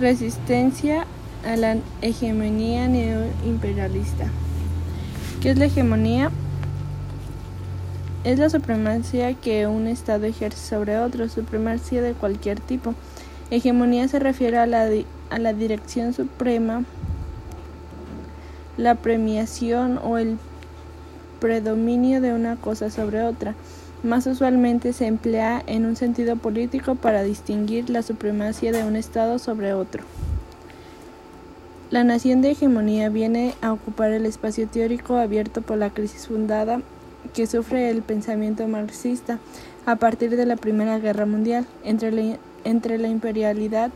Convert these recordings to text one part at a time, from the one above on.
Resistencia a la hegemonía neoimperialista. ¿Qué es la hegemonía? Es la supremacía que un Estado ejerce sobre otro, supremacía de cualquier tipo. Hegemonía se refiere a la, a la dirección suprema, la premiación o el predominio de una cosa sobre otra. Más usualmente se emplea en un sentido político para distinguir la supremacía de un Estado sobre otro. La nación de hegemonía viene a ocupar el espacio teórico abierto por la crisis fundada que sufre el pensamiento marxista a partir de la Primera Guerra Mundial entre la, entre la imperialidad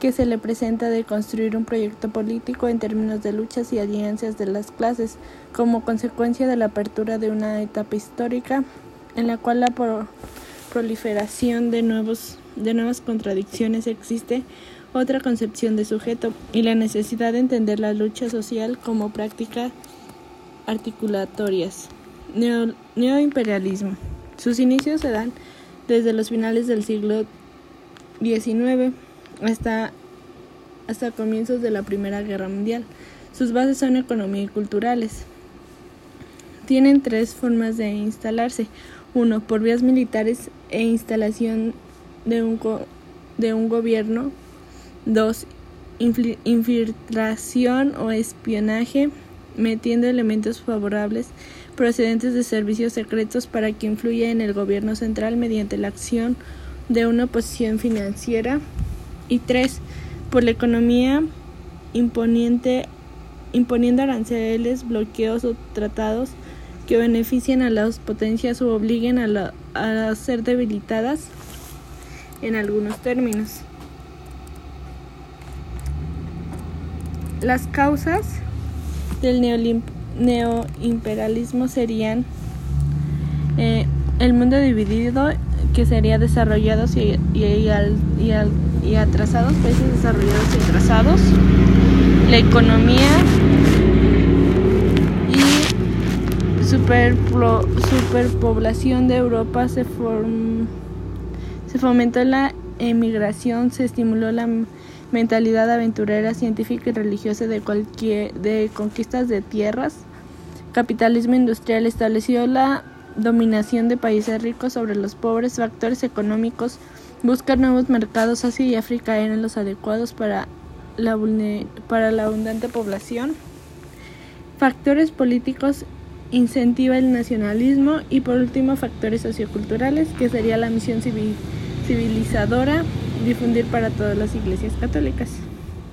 que se le presenta de construir un proyecto político en términos de luchas y alianzas de las clases, como consecuencia de la apertura de una etapa histórica en la cual la proliferación de, nuevos, de nuevas contradicciones existe otra concepción de sujeto y la necesidad de entender la lucha social como prácticas articulatorias neoimperialismo. Sus inicios se dan desde los finales del siglo XIX hasta, hasta comienzos de la Primera Guerra Mundial. Sus bases son economía y culturales. Tienen tres formas de instalarse. Uno, por vías militares e instalación de un, de un gobierno. Dos, infiltración o espionaje metiendo elementos favorables procedentes de servicios secretos para que influya en el gobierno central mediante la acción de una oposición financiera y tres por la economía imponiente, imponiendo aranceles, bloqueos o tratados que beneficien a las potencias o obliguen a, a ser debilitadas en algunos términos. Las causas del neoimperialismo serían eh, el mundo dividido, que sería desarrollados y, y, atrasados, países desarrollados y atrasados, la economía y super, superpoblación de Europa se, se fomentó la emigración, se estimuló la mentalidad aventurera, científica y religiosa de cualquier de conquistas de tierras. Capitalismo industrial estableció la dominación de países ricos sobre los pobres, factores económicos, buscar nuevos mercados, Asia y África eran los adecuados para la, para la abundante población. Factores políticos incentiva el nacionalismo y por último factores socioculturales que sería la misión civilizadora difundir para todas las iglesias católicas.